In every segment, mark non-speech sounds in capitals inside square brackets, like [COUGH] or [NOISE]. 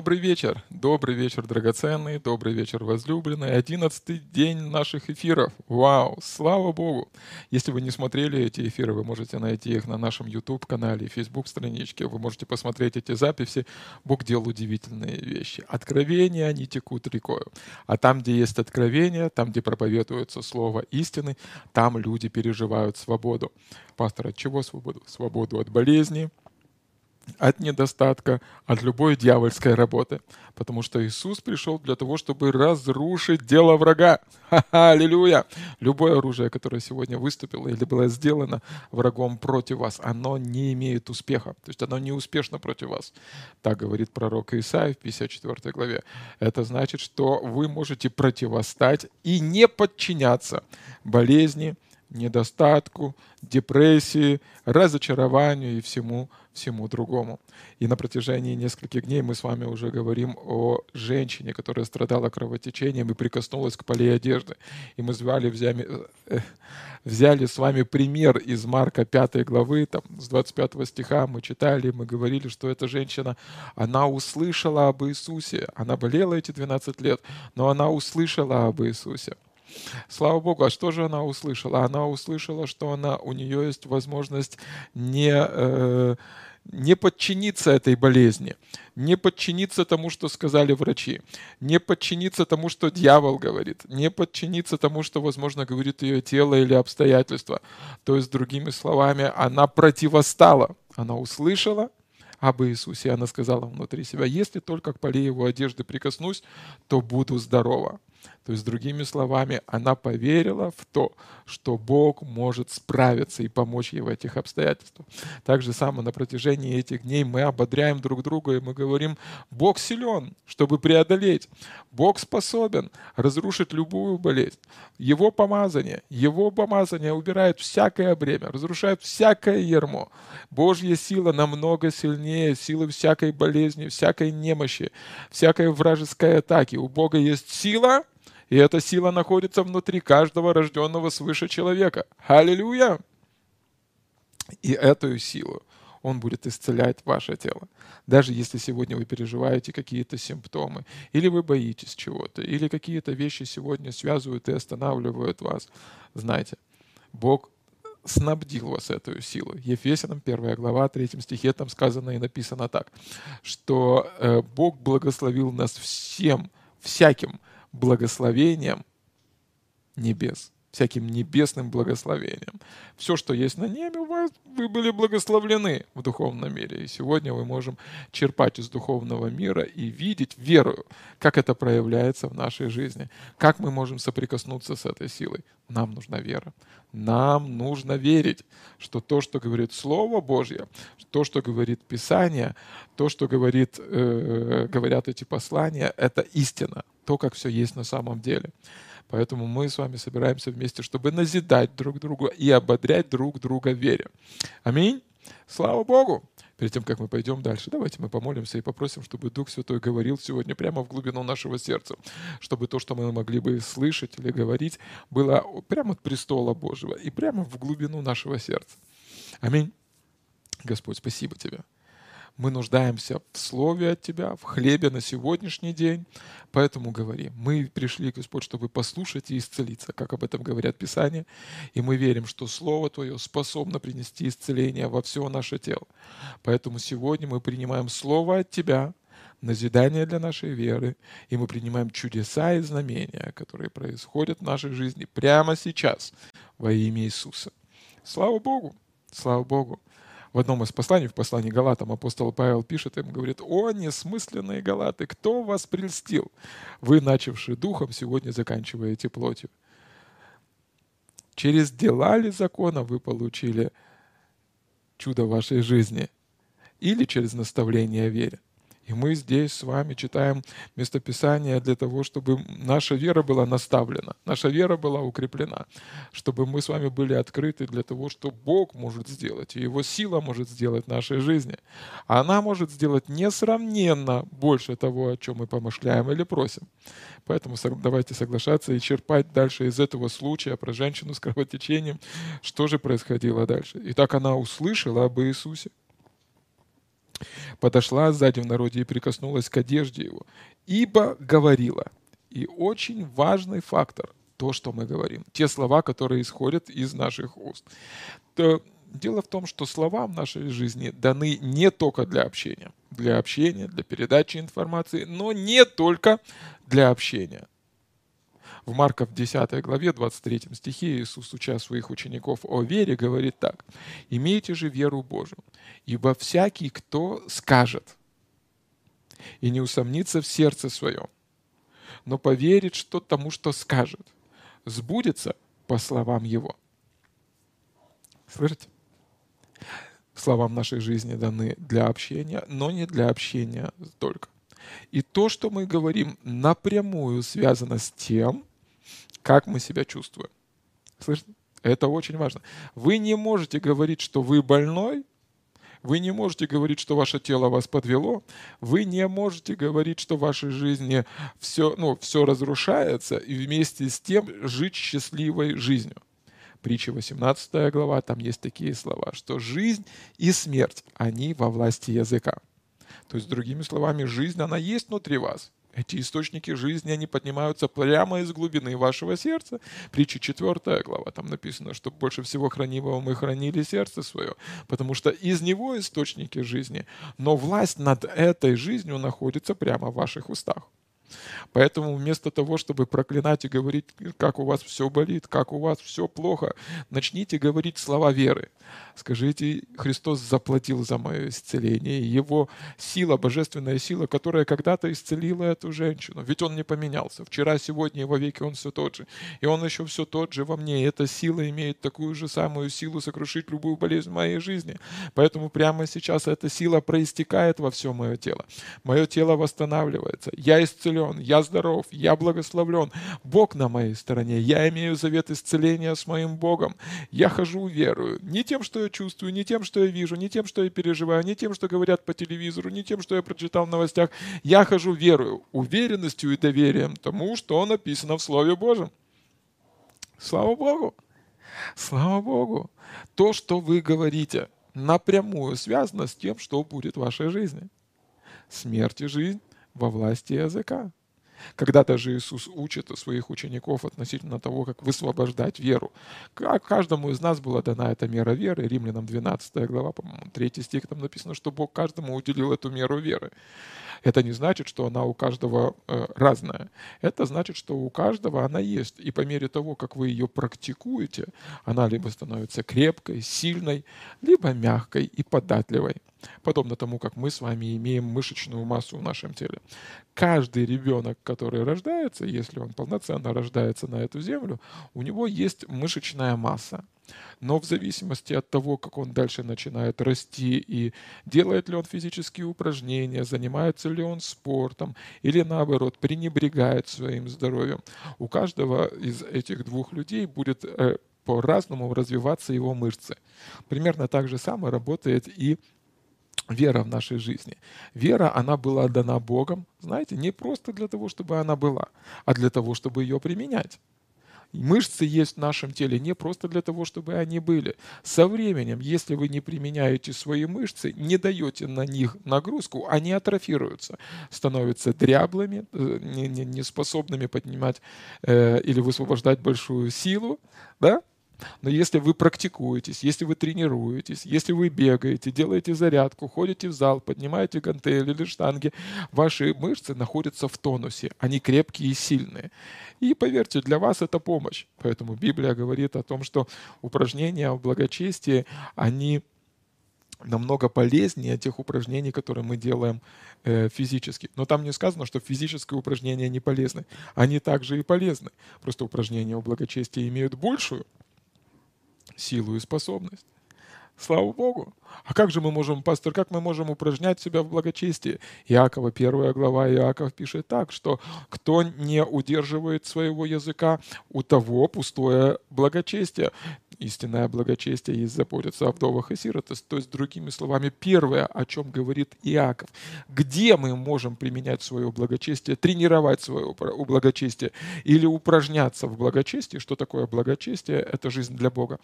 Добрый вечер, добрый вечер, драгоценный, добрый вечер, возлюбленный. Одиннадцатый день наших эфиров. Вау, слава Богу. Если вы не смотрели эти эфиры, вы можете найти их на нашем YouTube-канале, Facebook-страничке. Вы можете посмотреть эти записи. Бог делал удивительные вещи. Откровения, они текут рекою. А там, где есть откровение, там, где проповедуется слово истины, там люди переживают свободу. Пастор, от чего свободу? Свободу от болезни, от недостатка, от любой дьявольской работы. Потому что Иисус пришел для того, чтобы разрушить дело врага. Ха-ха, аллилуйя! Любое оружие, которое сегодня выступило или было сделано врагом против вас, оно не имеет успеха. То есть оно не успешно против вас. Так говорит пророк Исаия в 54 главе. Это значит, что вы можете противостать и не подчиняться болезни, недостатку, депрессии, разочарованию и всему всему другому. И на протяжении нескольких дней мы с вами уже говорим о женщине, которая страдала кровотечением и прикоснулась к полей одежды. И мы взяли, взяли, э, взяли с вами пример из Марка 5 главы, там, с 25 стиха мы читали, мы говорили, что эта женщина, она услышала об Иисусе. Она болела эти 12 лет, но она услышала об Иисусе. Слава Богу, а что же она услышала? Она услышала, что она, у нее есть возможность не, э, не подчиниться этой болезни, не подчиниться тому, что сказали врачи, не подчиниться тому, что дьявол говорит, не подчиниться тому, что, возможно, говорит ее тело или обстоятельства. То есть, другими словами, она противостала. Она услышала, об Иисусе. Она сказала внутри себя, если только к поле его одежды прикоснусь, то буду здорова. То есть, другими словами, она поверила в то, что Бог может справиться и помочь ей в этих обстоятельствах. Так же самое на протяжении этих дней мы ободряем друг друга, и мы говорим, Бог силен, чтобы преодолеть. Бог способен разрушить любую болезнь. Его помазание, Его помазание убирает всякое бремя, разрушает всякое ермо. Божья сила намного сильнее силы всякой болезни, всякой немощи, всякой вражеской атаки. У Бога есть сила, и эта сила находится внутри каждого рожденного свыше человека. Аллилуйя! И эту силу он будет исцелять ваше тело. Даже если сегодня вы переживаете какие-то симптомы, или вы боитесь чего-то, или какие-то вещи сегодня связывают и останавливают вас, знайте, Бог снабдил вас эту силу. Ефесянам 1 глава, 3 стихе там сказано и написано так, что э, Бог благословил нас всем, всяким благословением небес, всяким небесным благословением. Все, что есть на небе, вас, вы были благословлены в духовном мире. И сегодня мы можем черпать из духовного мира и видеть веру, как это проявляется в нашей жизни, как мы можем соприкоснуться с этой силой. Нам нужна вера. Нам нужно верить, что то, что говорит Слово Божье, то, что говорит Писание, то, что говорит, э, говорят эти послания, это истина то, как все есть на самом деле. Поэтому мы с вами собираемся вместе, чтобы назидать друг друга и ободрять друг друга в вере. Аминь. Слава Богу. Перед тем, как мы пойдем дальше, давайте мы помолимся и попросим, чтобы Дух Святой говорил сегодня прямо в глубину нашего сердца, чтобы то, что мы могли бы слышать или говорить, было прямо от престола Божьего и прямо в глубину нашего сердца. Аминь. Господь, спасибо Тебе. Мы нуждаемся в слове от Тебя, в хлебе на сегодняшний день. Поэтому говори, мы пришли, Господь, чтобы послушать и исцелиться, как об этом говорят Писания. И мы верим, что Слово Твое способно принести исцеление во все наше тело. Поэтому сегодня мы принимаем Слово от Тебя, назидание для нашей веры, и мы принимаем чудеса и знамения, которые происходят в нашей жизни прямо сейчас во имя Иисуса. Слава Богу! Слава Богу! В одном из посланий, в послании Галатам, апостол Павел пишет им, говорит, «О, несмысленные Галаты, кто вас прельстил? Вы, начавшие духом, сегодня заканчиваете плотью. Через дела ли закона вы получили чудо вашей жизни? Или через наставление о вере? И мы здесь с вами читаем местописание для того, чтобы наша вера была наставлена, наша вера была укреплена, чтобы мы с вами были открыты для того, что Бог может сделать, и Его сила может сделать в нашей жизни. Она может сделать несравненно больше того, о чем мы помышляем или просим. Поэтому давайте соглашаться и черпать дальше из этого случая про женщину с кровотечением, что же происходило дальше. И так она услышала об Иисусе. Подошла сзади в народе и прикоснулась к одежде его, ибо говорила. И очень важный фактор – то, что мы говорим, те слова, которые исходят из наших уст. То дело в том, что слова в нашей жизни даны не только для общения, для общения, для передачи информации, но не только для общения. В Марков 10 главе 23 стихе Иисус, уча своих учеников о вере, говорит так. «Имейте же веру Божию, ибо всякий, кто скажет и не усомнится в сердце своем, но поверит что тому, что скажет, сбудется по словам его». Слышите? Слова в нашей жизни даны для общения, но не для общения только. И то, что мы говорим, напрямую связано с тем, как мы себя чувствуем. Слышите? Это очень важно. Вы не можете говорить, что вы больной, вы не можете говорить, что ваше тело вас подвело. Вы не можете говорить, что в вашей жизни все, ну, все разрушается, и вместе с тем жить счастливой жизнью. Притча 18 глава, там есть такие слова, что жизнь и смерть, они во власти языка. То есть, другими словами, жизнь, она есть внутри вас. Эти источники жизни, они поднимаются прямо из глубины вашего сердца. Притча 4 глава, там написано, что больше всего хранимого мы хранили сердце свое, потому что из него источники жизни. Но власть над этой жизнью находится прямо в ваших устах. Поэтому вместо того, чтобы проклинать и говорить, как у вас все болит, как у вас все плохо, начните говорить слова веры. Скажите, Христос заплатил за мое исцеление. Его сила, божественная сила, которая когда-то исцелила эту женщину. Ведь Он не поменялся. Вчера, сегодня и во веки Он все тот же. И Он еще все тот же во мне. И эта сила имеет такую же самую силу сокрушить любую болезнь в моей жизни. Поэтому прямо сейчас эта сила проистекает во все мое тело. Мое тело восстанавливается. Я исцелен, я здоров, я благословлен. Бог на моей стороне. Я имею завет исцеления с моим Богом. Я хожу верую. Не тем, что я чувствую, не тем, что я вижу, не тем, что я переживаю, не тем, что говорят по телевизору, не тем, что я прочитал в новостях. Я хожу верою, уверенностью и доверием тому, что написано в Слове Божьем. Слава Богу! Слава Богу! То, что вы говорите, напрямую связано с тем, что будет в вашей жизни. Смерть и жизнь во власти языка. Когда даже Иисус учит своих учеников относительно того, как высвобождать веру. Каждому из нас была дана эта мера веры. Римлянам 12 глава, по-моему, 3 стих там написано, что Бог каждому уделил эту меру веры. Это не значит, что она у каждого э, разная. Это значит, что у каждого она есть. И по мере того, как вы ее практикуете, она либо становится крепкой, сильной, либо мягкой и податливой подобно тому, как мы с вами имеем мышечную массу в нашем теле. Каждый ребенок, который рождается, если он полноценно рождается на эту землю, у него есть мышечная масса. Но в зависимости от того, как он дальше начинает расти и делает ли он физические упражнения, занимается ли он спортом или наоборот пренебрегает своим здоровьем, у каждого из этих двух людей будет э, по-разному развиваться его мышцы. Примерно так же самое работает и вера в нашей жизни. Вера, она была дана Богом, знаете, не просто для того, чтобы она была, а для того, чтобы ее применять. Мышцы есть в нашем теле не просто для того, чтобы они были. Со временем, если вы не применяете свои мышцы, не даете на них нагрузку, они атрофируются, становятся дряблыми, э, неспособными поднимать э, или высвобождать большую силу, да? Но если вы практикуетесь, если вы тренируетесь, если вы бегаете, делаете зарядку, ходите в зал, поднимаете гантели или штанги, ваши мышцы находятся в тонусе, они крепкие и сильные. И поверьте, для вас это помощь. Поэтому Библия говорит о том, что упражнения в благочестии, они намного полезнее тех упражнений, которые мы делаем э, физически. Но там не сказано, что физические упражнения не полезны. Они также и полезны. Просто упражнения в благочестии имеют большую силу и способность. Слава Богу. А как же мы можем, пастор, как мы можем упражнять себя в благочестии? Иакова, первая глава, Иаков пишет так, что кто не удерживает своего языка, у того пустое благочестие. Истинное благочестие есть заботиться о вдовах и сиротах. То есть, другими словами, первое, о чем говорит Иаков. Где мы можем применять свое благочестие, тренировать свое благочестие или упражняться в благочестии? Что такое благочестие? Это жизнь для Бога.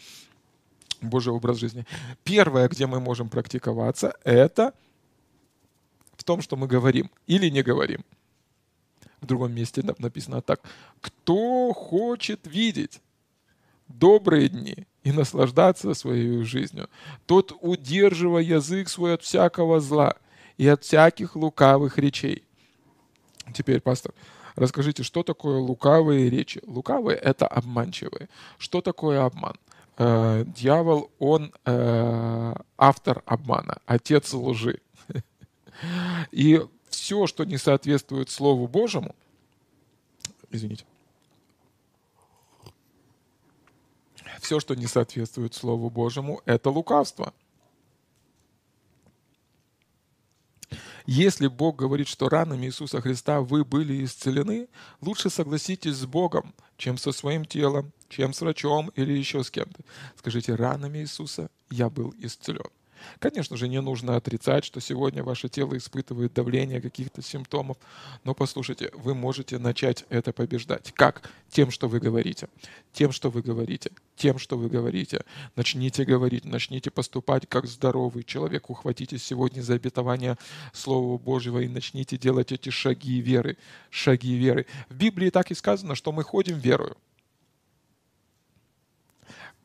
Божий образ жизни. Первое, где мы можем практиковаться, это том, что мы говорим или не говорим. В другом месте написано так. Кто хочет видеть добрые дни и наслаждаться своей жизнью, тот удерживая язык свой от всякого зла и от всяких лукавых речей. Теперь, пастор, расскажите, что такое лукавые речи? Лукавые — это обманчивые. Что такое обман? Э, дьявол, он э, автор обмана, отец лжи. [LAUGHS] И все, что не соответствует Слову Божьему, извините, все, что не соответствует Слову Божьему, это лукавство. Если Бог говорит, что ранами Иисуса Христа вы были исцелены, лучше согласитесь с Богом, чем со своим телом, чем с врачом или еще с кем-то. Скажите, ранами Иисуса я был исцелен. Конечно же, не нужно отрицать, что сегодня ваше тело испытывает давление каких-то симптомов, но послушайте, вы можете начать это побеждать. Как? Тем, что вы говорите. Тем, что вы говорите. Тем, что вы говорите. Начните говорить, начните поступать как здоровый человек. Ухватитесь сегодня за обетование Слова Божьего и начните делать эти шаги веры. Шаги веры. В Библии так и сказано, что мы ходим верою.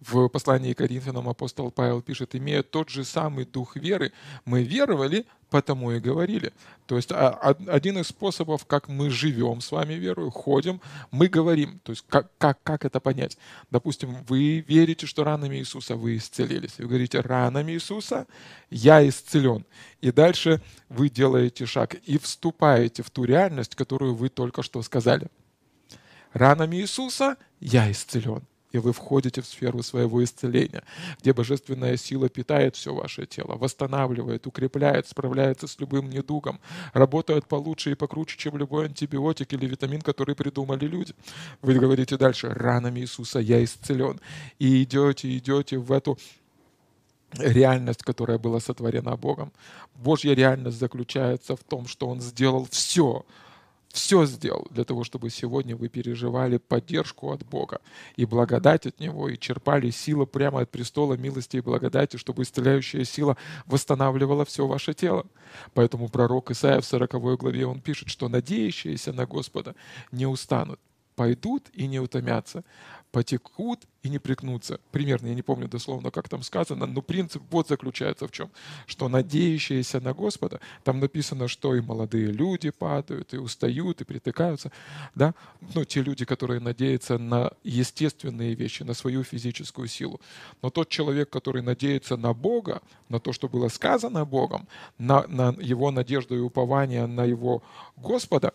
В послании к Коринфянам апостол Павел пишет, имея тот же самый дух веры, мы веровали, потому и говорили. То есть а, один из способов, как мы живем с вами верою, ходим, мы говорим. То есть как, как, как это понять? Допустим, вы верите, что ранами Иисуса вы исцелились. Вы говорите, ранами Иисуса я исцелен. И дальше вы делаете шаг и вступаете в ту реальность, которую вы только что сказали. Ранами Иисуса я исцелен и вы входите в сферу своего исцеления, где божественная сила питает все ваше тело, восстанавливает, укрепляет, справляется с любым недугом, работает получше и покруче, чем любой антибиотик или витамин, который придумали люди. Вы говорите дальше, ранами Иисуса я исцелен. И идете, идете в эту реальность, которая была сотворена Богом. Божья реальность заключается в том, что Он сделал все, все сделал для того, чтобы сегодня вы переживали поддержку от Бога и благодать от Него, и черпали силу прямо от престола милости и благодати, чтобы исцеляющая сила восстанавливала все ваше тело. Поэтому пророк Исаия в 40 главе он пишет, что надеющиеся на Господа не устанут, пойдут и не утомятся, потекут и не прикнутся. Примерно, я не помню дословно, как там сказано, но принцип вот заключается в чем, что надеющиеся на Господа, там написано, что и молодые люди падают, и устают, и притыкаются, да, ну, те люди, которые надеются на естественные вещи, на свою физическую силу. Но тот человек, который надеется на Бога, на то, что было сказано Богом, на, на его надежду и упование на его Господа,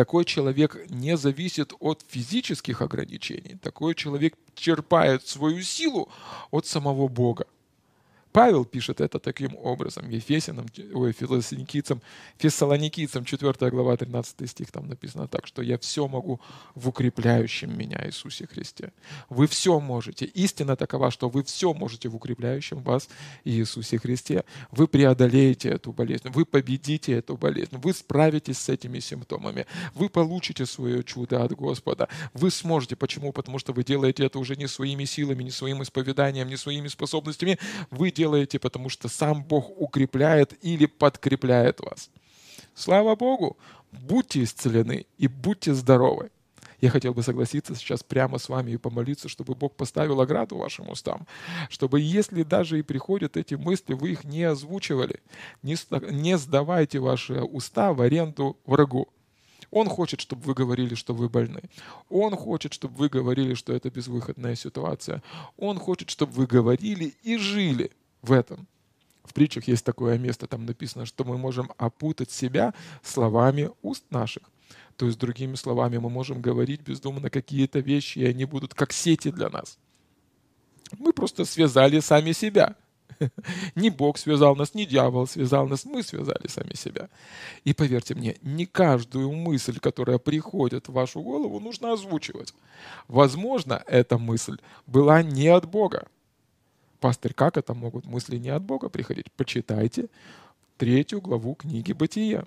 такой человек не зависит от физических ограничений. Такой человек черпает свою силу от самого Бога. Павел пишет это таким образом. Ефесянам, ой, фессалоникийцам, фессалоникийцам 4 глава 13 стих там написано так, что я все могу в укрепляющем меня Иисусе Христе. Вы все можете. Истина такова, что вы все можете в укрепляющем вас Иисусе Христе. Вы преодолеете эту болезнь, вы победите эту болезнь, вы справитесь с этими симптомами, вы получите свое чудо от Господа. Вы сможете. Почему? Потому что вы делаете это уже не своими силами, не своим исповеданием, не своими способностями. Вы делаете, потому что сам Бог укрепляет или подкрепляет вас. Слава Богу! Будьте исцелены и будьте здоровы. Я хотел бы согласиться сейчас прямо с вами и помолиться, чтобы Бог поставил ограду вашим устам, чтобы если даже и приходят эти мысли, вы их не озвучивали, не, сдавайте ваши уста в аренду врагу. Он хочет, чтобы вы говорили, что вы больны. Он хочет, чтобы вы говорили, что это безвыходная ситуация. Он хочет, чтобы вы говорили и жили в этом. В притчах есть такое место, там написано, что мы можем опутать себя словами уст наших. То есть, другими словами, мы можем говорить бездумно какие-то вещи, и они будут как сети для нас. Мы просто связали сами себя. [LAUGHS] Не Бог связал нас, не дьявол связал нас, мы связали сами себя. И поверьте мне, не каждую мысль, которая приходит в вашу голову, нужно озвучивать. Возможно, эта мысль была не от Бога. Пастырь, как это могут мысли не от Бога приходить? Почитайте третью главу книги Бытия.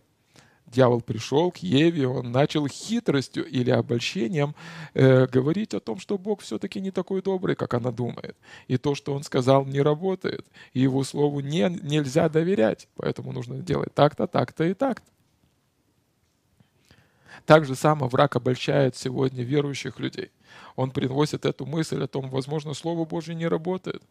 дьявол пришел к Еве, он начал хитростью или обольщением э, говорить о том, что Бог все-таки не такой добрый, как она думает. И то, что он сказал, не работает. И его слову не, нельзя доверять. Поэтому нужно делать так-то, так-то и так-то. Так же само враг обольщает сегодня верующих людей. Он приносит эту мысль о том, возможно, Слово Божье не работает.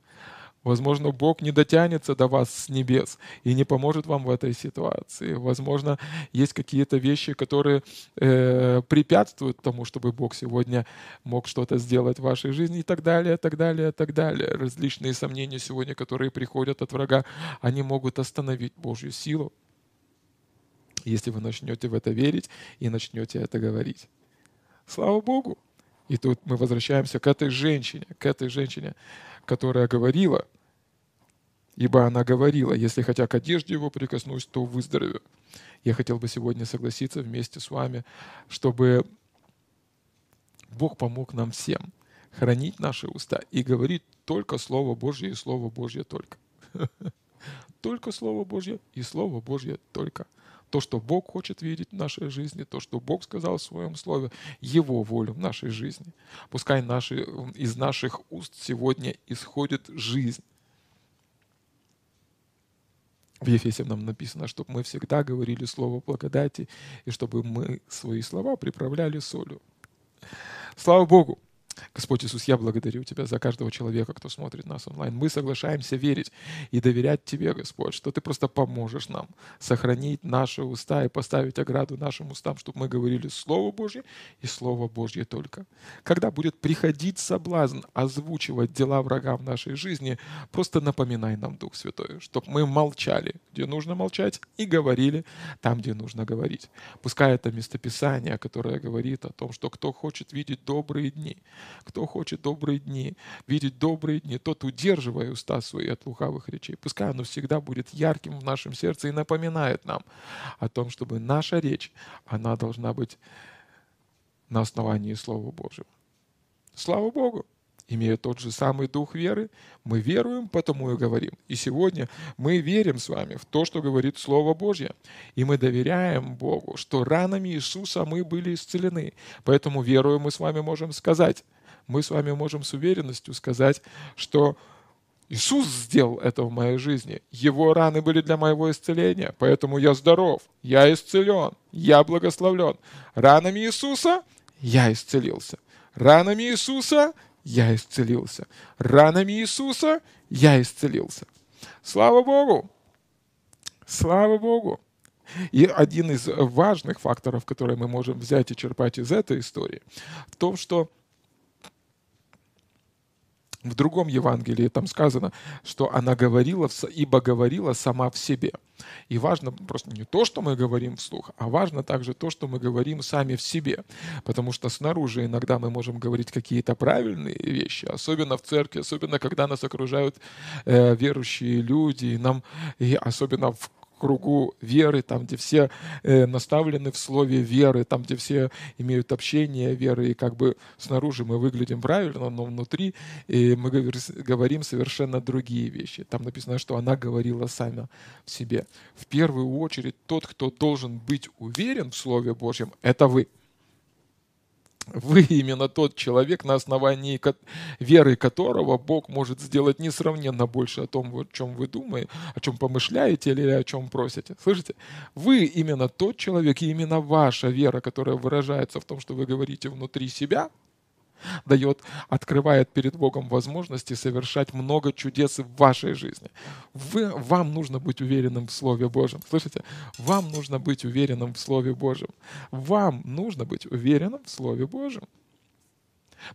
Возможно, Бог не дотянется до вас с небес и не поможет вам в этой ситуации. Возможно, есть какие-то вещи, которые э, препятствуют тому, чтобы Бог сегодня мог что-то сделать в вашей жизни и так далее, так далее, так далее. Различные сомнения сегодня, которые приходят от врага, они могут остановить Божью силу, если вы начнете в это верить и начнете это говорить. Слава Богу! И тут мы возвращаемся к этой женщине, к этой женщине, которая говорила, ибо она говорила, если хотя к одежде его прикоснусь, то выздоровею. Я хотел бы сегодня согласиться вместе с вами, чтобы Бог помог нам всем хранить наши уста и говорить только Слово Божье и Слово Божье только. [LAUGHS] Только Слово Божье и Слово Божье только то, что Бог хочет видеть в нашей жизни, то, что Бог сказал в Своем Слове, Его волю в нашей жизни. Пускай наши, из наших уст сегодня исходит жизнь. В Ефесе нам написано, чтобы мы всегда говорили Слово благодати, и чтобы мы свои слова приправляли солью. Слава Богу! Господь Иисус, я благодарю Тебя за каждого человека, кто смотрит нас онлайн. Мы соглашаемся верить и доверять Тебе, Господь, что Ты просто поможешь нам сохранить наши уста и поставить ограду нашим устам, чтобы мы говорили Слово Божье и Слово Божье только. Когда будет приходить соблазн озвучивать дела врага в нашей жизни, просто напоминай нам, Дух Святой, чтобы мы молчали, где нужно молчать, и говорили там, где нужно говорить. Пускай это местописание, которое говорит о том, что кто хочет видеть добрые дни, кто хочет добрые дни, видеть добрые дни, тот удерживая уста свои от лукавых речей. Пускай оно всегда будет ярким в нашем сердце и напоминает нам о том, чтобы наша речь, она должна быть на основании Слова Божьего. Слава Богу! Имея тот же самый дух веры, мы веруем, потому и говорим. И сегодня мы верим с вами в то, что говорит Слово Божье. И мы доверяем Богу, что ранами Иисуса мы были исцелены. Поэтому веруя мы с вами можем сказать, мы с вами можем с уверенностью сказать, что Иисус сделал это в моей жизни. Его раны были для моего исцеления, поэтому я здоров, я исцелен, я благословлен. Ранами Иисуса я исцелился. Ранами Иисуса я исцелился. Ранами Иисуса я исцелился. Слава Богу! Слава Богу! И один из важных факторов, которые мы можем взять и черпать из этой истории, в том, что в другом Евангелии там сказано, что она говорила, ибо говорила сама в себе. И важно просто не то, что мы говорим вслух, а важно также то, что мы говорим сами в себе. Потому что снаружи иногда мы можем говорить какие-то правильные вещи, особенно в церкви, особенно когда нас окружают э, верующие люди, и нам, и особенно в кругу веры, там, где все э, наставлены в слове веры, там, где все имеют общение веры, и как бы снаружи мы выглядим правильно, но внутри и мы говорим совершенно другие вещи. Там написано, что она говорила сама в себе. В первую очередь, тот, кто должен быть уверен в Слове Божьем, это вы – вы именно тот человек, на основании веры которого Бог может сделать несравненно больше о том, о чем вы думаете, о чем помышляете или о чем просите. Слышите? Вы именно тот человек, и именно ваша вера, которая выражается в том, что вы говорите внутри себя – [LAUGHS] дает, открывает перед Богом возможности совершать много чудес в вашей жизни. Вы, вам нужно быть уверенным в Слове Божьем. Слышите? Вам нужно быть уверенным в Слове Божьем. Вам нужно быть уверенным в Слове Божьем.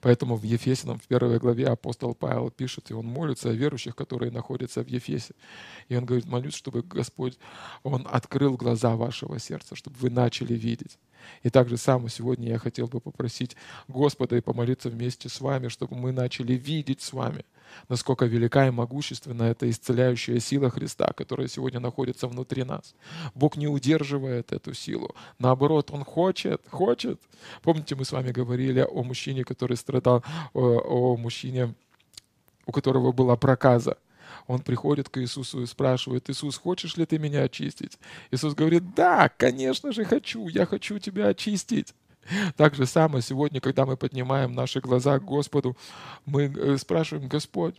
Поэтому в Ефесином, в первой главе апостол Павел пишет, и он молится о верующих, которые находятся в Ефесе. И он говорит, молюсь, чтобы Господь, Он открыл глаза вашего сердца, чтобы вы начали видеть. И также само сегодня я хотел бы попросить Господа и помолиться вместе с вами, чтобы мы начали видеть с вами, насколько велика и могущественна эта исцеляющая сила Христа, которая сегодня находится внутри нас. Бог не удерживает эту силу. Наоборот, Он хочет, хочет. Помните, мы с вами говорили о мужчине, который страдал, о, о мужчине, у которого была проказа. Он приходит к Иисусу и спрашивает, Иисус, хочешь ли ты меня очистить? Иисус говорит, да, конечно же хочу, я хочу тебя очистить. Так же самое сегодня, когда мы поднимаем наши глаза к Господу, мы э, спрашиваем, Господь,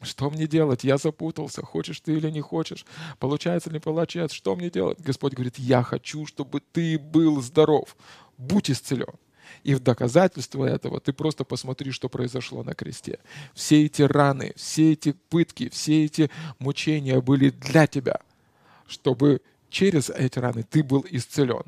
что мне делать? Я запутался. Хочешь ты или не хочешь? Получается ли получается? Что мне делать? Господь говорит, я хочу, чтобы ты был здоров. Будь исцелен. И в доказательство этого ты просто посмотри, что произошло на кресте. Все эти раны, все эти пытки, все эти мучения были для тебя, чтобы через эти раны ты был исцелен.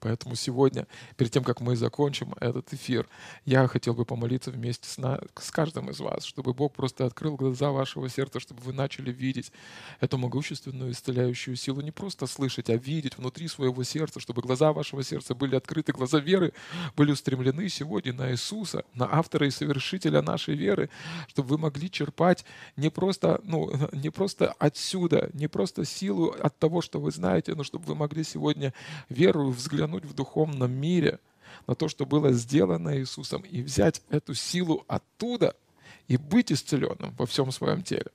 Поэтому сегодня, перед тем, как мы закончим этот эфир, я хотел бы помолиться вместе с, на, с каждым из вас, чтобы Бог просто открыл глаза вашего сердца, чтобы вы начали видеть эту могущественную исцеляющую силу, не просто слышать, а видеть внутри своего сердца, чтобы глаза вашего сердца были открыты, глаза веры были устремлены сегодня на Иисуса, на автора и совершителя нашей веры, чтобы вы могли черпать не просто, ну, [LAUGHS] не просто отсюда, не просто силу от того, что вы знаете, но чтобы вы могли сегодня веру взглянуть взглянуть в духовном мире на то, что было сделано Иисусом, и взять эту силу оттуда и быть исцеленным во всем своем теле.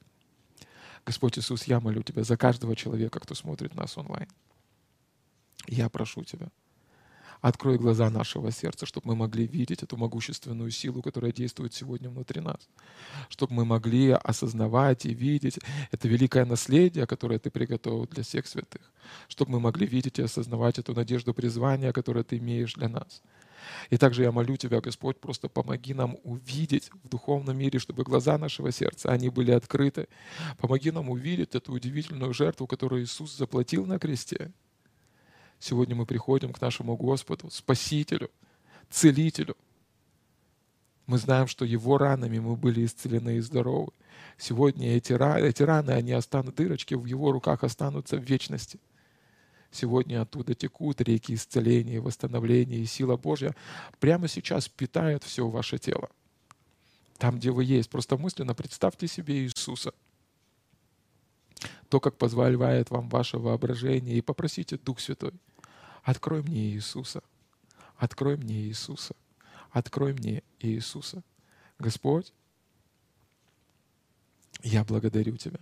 Господь Иисус, я молю Тебя за каждого человека, кто смотрит нас онлайн. Я прошу Тебя – Открой глаза нашего сердца, чтобы мы могли видеть эту могущественную силу, которая действует сегодня внутри нас. Чтобы мы могли осознавать и видеть это великое наследие, которое Ты приготовил для всех святых. Чтобы мы могли видеть и осознавать эту надежду призвания, которое Ты имеешь для нас. И также я молю Тебя, Господь, просто помоги нам увидеть в духовном мире, чтобы глаза нашего сердца, они были открыты. Помоги нам увидеть эту удивительную жертву, которую Иисус заплатил на кресте. Сегодня мы приходим к нашему Господу, Спасителю, Целителю. Мы знаем, что Его ранами мы были исцелены и здоровы. Сегодня эти раны, эти раны, они останут, дырочки в Его руках останутся в вечности. Сегодня оттуда текут реки исцеления, восстановления, и сила Божья прямо сейчас питает все ваше тело. Там, где вы есть, просто мысленно представьте себе Иисуса – то, как позволяет вам ваше воображение, и попросите Дух Святой, открой мне Иисуса, открой мне Иисуса, открой мне Иисуса. Господь, я благодарю Тебя.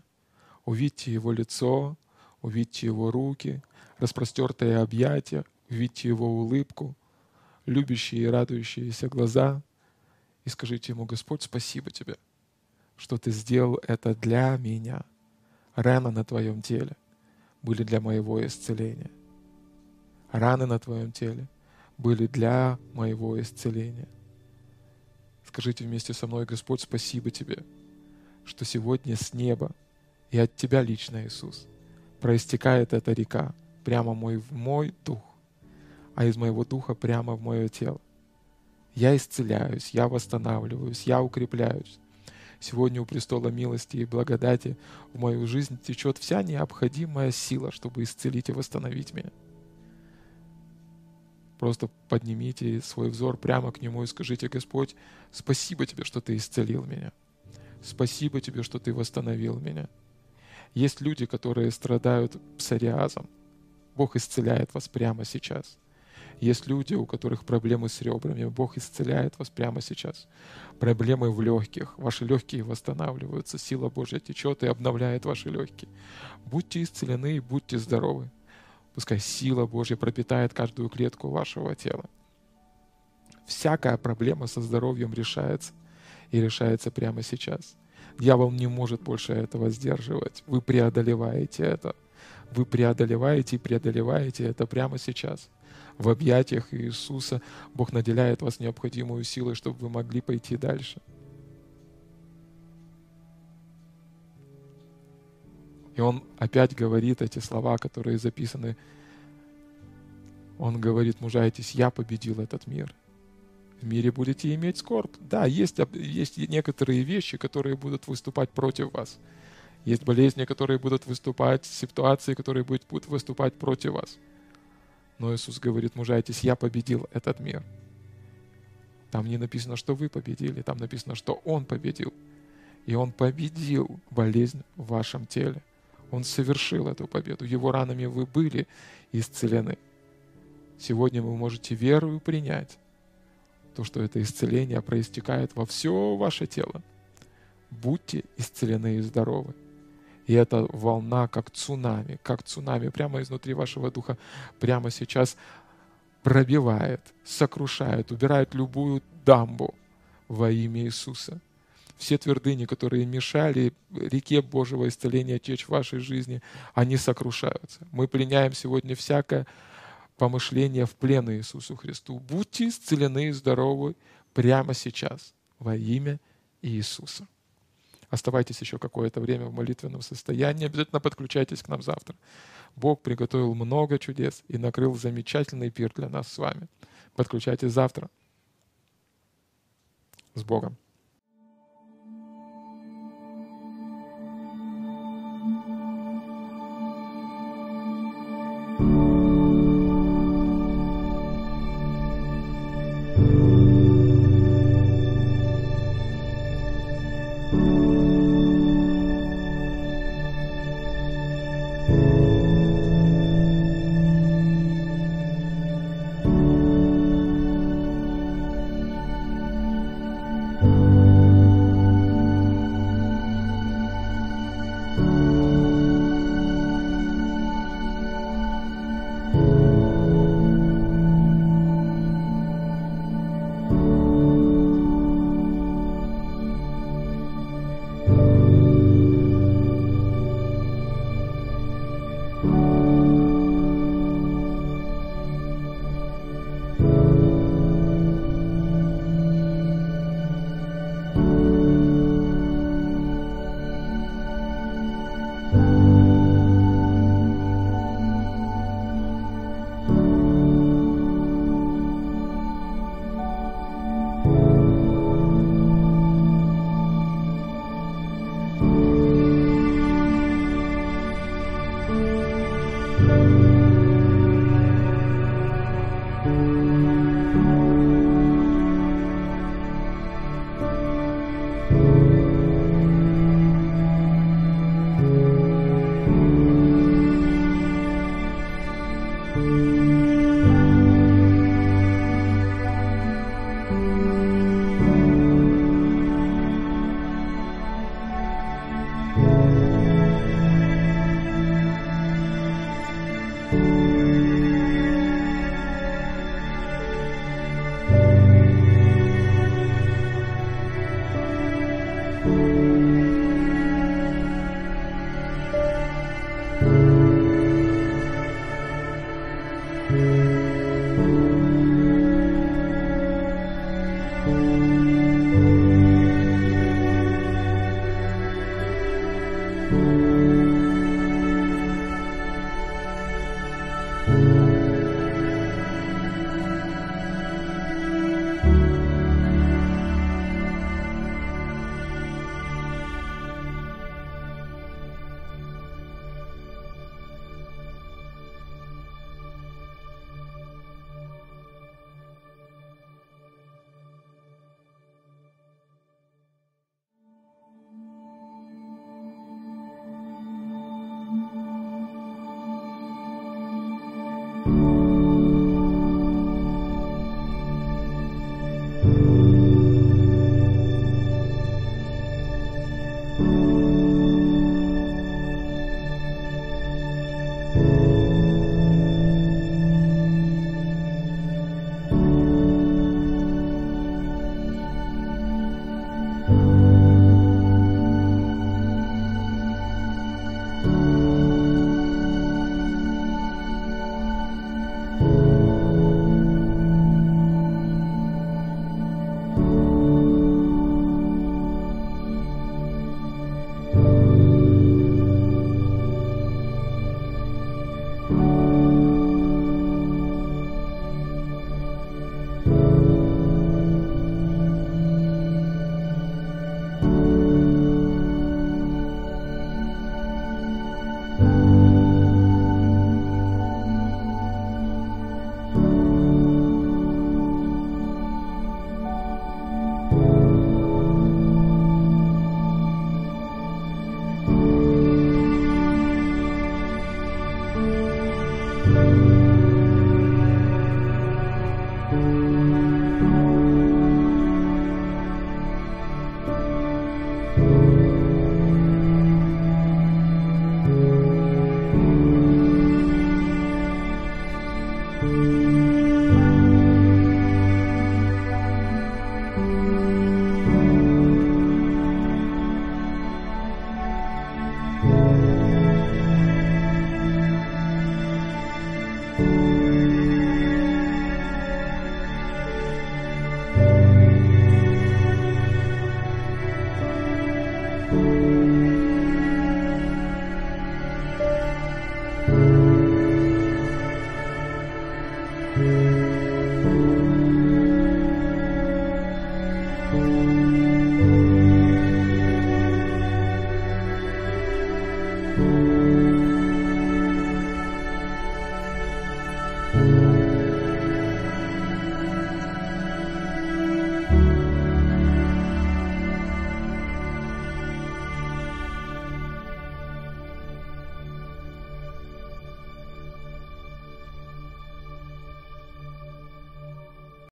Увидьте Его лицо, увидьте Его руки, распростертые объятия, увидьте Его улыбку, любящие и радующиеся глаза, и скажите Ему, Господь, спасибо Тебе, что Ты сделал это для меня — Раны на твоем теле были для моего исцеления. Раны на твоем теле были для моего исцеления. Скажите вместе со мной, Господь, спасибо Тебе, что сегодня с неба и от Тебя лично, Иисус, проистекает эта река прямо мой, в мой дух, а из моего духа прямо в мое тело. Я исцеляюсь, я восстанавливаюсь, я укрепляюсь. Сегодня у престола милости и благодати в мою жизнь течет вся необходимая сила, чтобы исцелить и восстановить меня. Просто поднимите свой взор прямо к Нему и скажите, Господь, спасибо Тебе, что Ты исцелил меня. Спасибо Тебе, что Ты восстановил меня. Есть люди, которые страдают псориазом. Бог исцеляет вас прямо сейчас. Есть люди, у которых проблемы с ребрами. Бог исцеляет вас прямо сейчас. Проблемы в легких. Ваши легкие восстанавливаются. Сила Божья течет и обновляет ваши легкие. Будьте исцелены и будьте здоровы. Пускай сила Божья пропитает каждую клетку вашего тела. Всякая проблема со здоровьем решается. И решается прямо сейчас. Дьявол не может больше этого сдерживать. Вы преодолеваете это. Вы преодолеваете и преодолеваете это прямо сейчас в объятиях Иисуса. Бог наделяет вас необходимую силой, чтобы вы могли пойти дальше. И он опять говорит эти слова, которые записаны. Он говорит, мужайтесь, я победил этот мир. В мире будете иметь скорбь. Да, есть, есть некоторые вещи, которые будут выступать против вас. Есть болезни, которые будут выступать, ситуации, которые будут выступать против вас. Но Иисус говорит, мужайтесь, я победил этот мир. Там не написано, что вы победили, там написано, что Он победил. И Он победил болезнь в вашем теле. Он совершил эту победу. Его ранами вы были исцелены. Сегодня вы можете верою принять то, что это исцеление проистекает во все ваше тело. будьте исцелены и здоровы. И эта волна, как цунами, как цунами, прямо изнутри вашего духа, прямо сейчас пробивает, сокрушает, убирает любую дамбу во имя Иисуса. Все твердыни, которые мешали реке Божьего исцеления течь в вашей жизни, они сокрушаются. Мы пленяем сегодня всякое помышление в плен Иисусу Христу. Будьте исцелены и здоровы прямо сейчас во имя Иисуса. Оставайтесь еще какое-то время в молитвенном состоянии. Обязательно подключайтесь к нам завтра. Бог приготовил много чудес и накрыл замечательный пир для нас с вами. Подключайтесь завтра. С Богом.